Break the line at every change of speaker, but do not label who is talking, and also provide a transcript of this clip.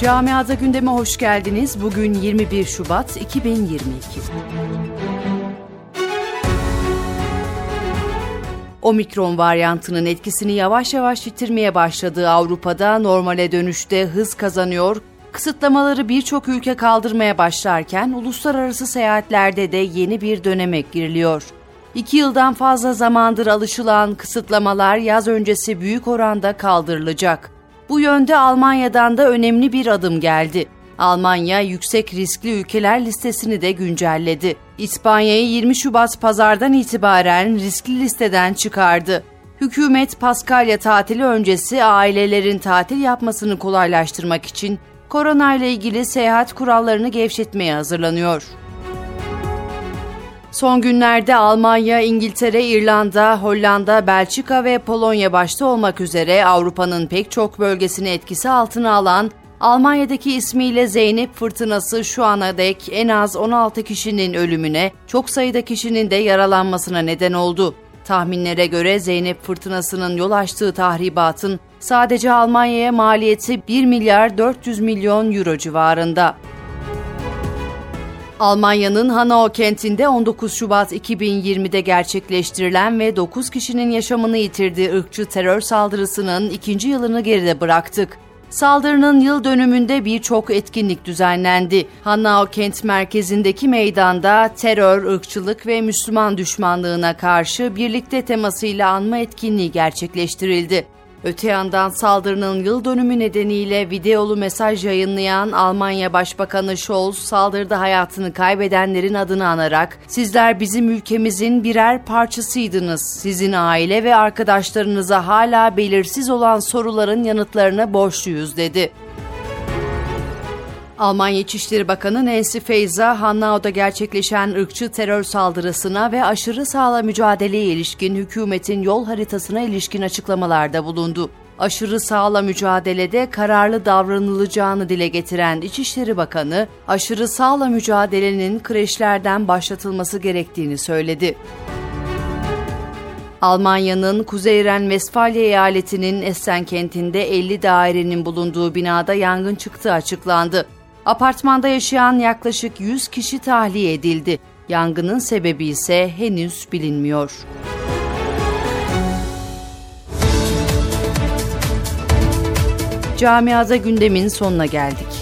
Camiada gündeme hoş geldiniz. Bugün 21 Şubat 2022. Omikron varyantının etkisini yavaş yavaş yitirmeye başladığı Avrupa'da normale dönüşte hız kazanıyor. Kısıtlamaları birçok ülke kaldırmaya başlarken uluslararası seyahatlerde de yeni bir döneme giriliyor. İki yıldan fazla zamandır alışılan kısıtlamalar yaz öncesi büyük oranda kaldırılacak. Bu yönde Almanya'dan da önemli bir adım geldi. Almanya yüksek riskli ülkeler listesini de güncelledi. İspanya'yı 20 Şubat pazardan itibaren riskli listeden çıkardı. Hükümet Paskalya tatili öncesi ailelerin tatil yapmasını kolaylaştırmak için korona ile ilgili seyahat kurallarını gevşetmeye hazırlanıyor. Son günlerde Almanya, İngiltere, İrlanda, Hollanda, Belçika ve Polonya başta olmak üzere Avrupa'nın pek çok bölgesini etkisi altına alan Almanya'daki ismiyle Zeynep fırtınası şu ana dek en az 16 kişinin ölümüne, çok sayıda kişinin de yaralanmasına neden oldu. Tahminlere göre Zeynep fırtınasının yol açtığı tahribatın sadece Almanya'ya maliyeti 1 milyar 400 milyon euro civarında. Almanya'nın Hanau kentinde 19 Şubat 2020'de gerçekleştirilen ve 9 kişinin yaşamını yitirdiği ırkçı terör saldırısının ikinci yılını geride bıraktık. Saldırının yıl dönümünde birçok etkinlik düzenlendi. Hanau kent merkezindeki meydanda terör, ırkçılık ve Müslüman düşmanlığına karşı birlikte temasıyla anma etkinliği gerçekleştirildi. Öte yandan saldırının yıl dönümü nedeniyle videolu mesaj yayınlayan Almanya Başbakanı Scholz saldırıda hayatını kaybedenlerin adını anarak "Sizler bizim ülkemizin birer parçasıydınız. Sizin aile ve arkadaşlarınıza hala belirsiz olan soruların yanıtlarını borçluyuz." dedi. Almanya İçişleri Bakanı Nancy Faeser, Hanau'da gerçekleşen ırkçı terör saldırısına ve aşırı sağla mücadeleye ilişkin hükümetin yol haritasına ilişkin açıklamalarda bulundu. Aşırı sağla mücadelede kararlı davranılacağını dile getiren İçişleri Bakanı, aşırı sağla mücadelenin kreşlerden başlatılması gerektiğini söyledi. Almanya'nın Kuzey Ren-Vesfalya eyaletinin Essen kentinde 50 dairenin bulunduğu binada yangın çıktığı açıklandı. Apartmanda yaşayan yaklaşık 100 kişi tahliye edildi. Yangının sebebi ise henüz bilinmiyor. Camiada gündemin sonuna geldik.